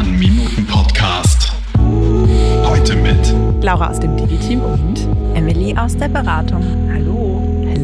Sternminuten-Podcast. Heute mit Laura aus dem Digi-Team und Emily aus der Beratung. Hallo.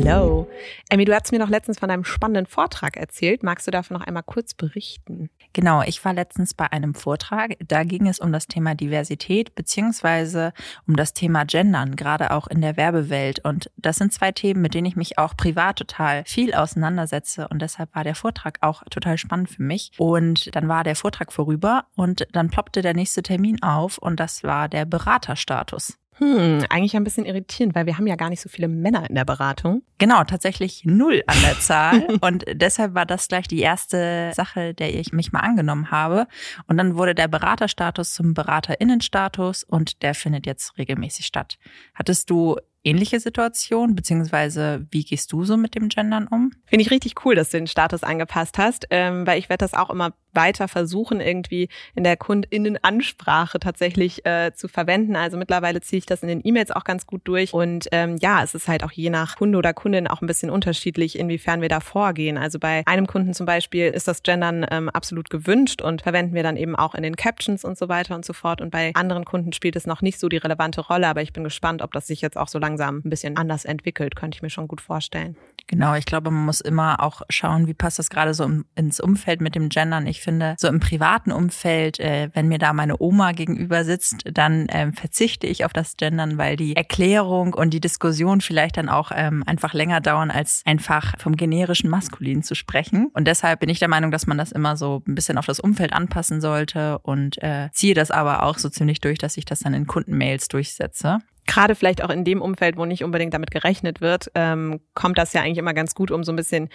Hello. Emmy, du hast mir noch letztens von deinem spannenden Vortrag erzählt. Magst du davon noch einmal kurz berichten? Genau, ich war letztens bei einem Vortrag. Da ging es um das Thema Diversität beziehungsweise um das Thema Gendern, gerade auch in der Werbewelt. Und das sind zwei Themen, mit denen ich mich auch privat total viel auseinandersetze. Und deshalb war der Vortrag auch total spannend für mich. Und dann war der Vortrag vorüber und dann ploppte der nächste Termin auf und das war der Beraterstatus. Hm, eigentlich ein bisschen irritierend, weil wir haben ja gar nicht so viele Männer in der Beratung. Genau, tatsächlich null an der Zahl. und deshalb war das gleich die erste Sache, der ich mich mal angenommen habe. Und dann wurde der Beraterstatus zum Beraterinnenstatus und der findet jetzt regelmäßig statt. Hattest du ähnliche Situation, beziehungsweise wie gehst du so mit dem Gendern um? Finde ich richtig cool, dass du den Status angepasst hast, ähm, weil ich werde das auch immer weiter versuchen, irgendwie in der Kundinnenansprache tatsächlich äh, zu verwenden. Also mittlerweile ziehe ich das in den E-Mails auch ganz gut durch. Und ähm, ja, es ist halt auch je nach Kunde oder Kundin auch ein bisschen unterschiedlich, inwiefern wir da vorgehen. Also bei einem Kunden zum Beispiel ist das Gendern ähm, absolut gewünscht und verwenden wir dann eben auch in den Captions und so weiter und so fort. Und bei anderen Kunden spielt es noch nicht so die relevante Rolle, aber ich bin gespannt, ob das sich jetzt auch so langsam ein bisschen anders entwickelt, könnte ich mir schon gut vorstellen. Genau, ich glaube, man muss immer auch schauen, wie passt das gerade so ins Umfeld mit dem Gendern. Ich finde, so im privaten Umfeld, äh, wenn mir da meine Oma gegenüber sitzt, dann ähm, verzichte ich auf das Gendern, weil die Erklärung und die Diskussion vielleicht dann auch ähm, einfach länger dauern, als einfach vom generischen Maskulin zu sprechen. Und deshalb bin ich der Meinung, dass man das immer so ein bisschen auf das Umfeld anpassen sollte und äh, ziehe das aber auch so ziemlich durch, dass ich das dann in Kundenmails durchsetze gerade vielleicht auch in dem Umfeld, wo nicht unbedingt damit gerechnet wird, ähm, kommt das ja eigentlich immer ganz gut, um so ein bisschen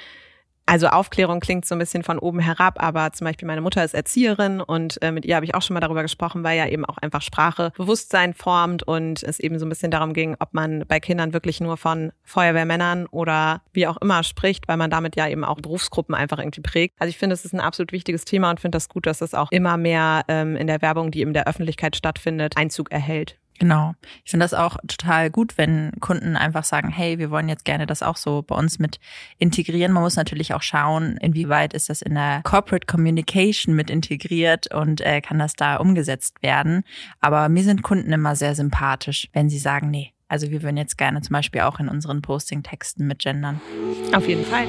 also Aufklärung klingt so ein bisschen von oben herab, aber zum Beispiel meine Mutter ist Erzieherin und äh, mit ihr habe ich auch schon mal darüber gesprochen, weil ja eben auch einfach Sprache Bewusstsein formt und es eben so ein bisschen darum ging, ob man bei Kindern wirklich nur von Feuerwehrmännern oder wie auch immer spricht, weil man damit ja eben auch Berufsgruppen einfach irgendwie prägt. Also ich finde, es ist ein absolut wichtiges Thema und finde das gut, dass es auch immer mehr ähm, in der Werbung, die in der Öffentlichkeit stattfindet, Einzug erhält. Genau. Ich finde das auch total gut, wenn Kunden einfach sagen, hey, wir wollen jetzt gerne das auch so bei uns mit integrieren. Man muss natürlich auch schauen, inwieweit ist das in der Corporate Communication mit integriert und äh, kann das da umgesetzt werden. Aber mir sind Kunden immer sehr sympathisch, wenn sie sagen, nee, also wir würden jetzt gerne zum Beispiel auch in unseren Posting-Texten mit gendern. Auf jeden Fall.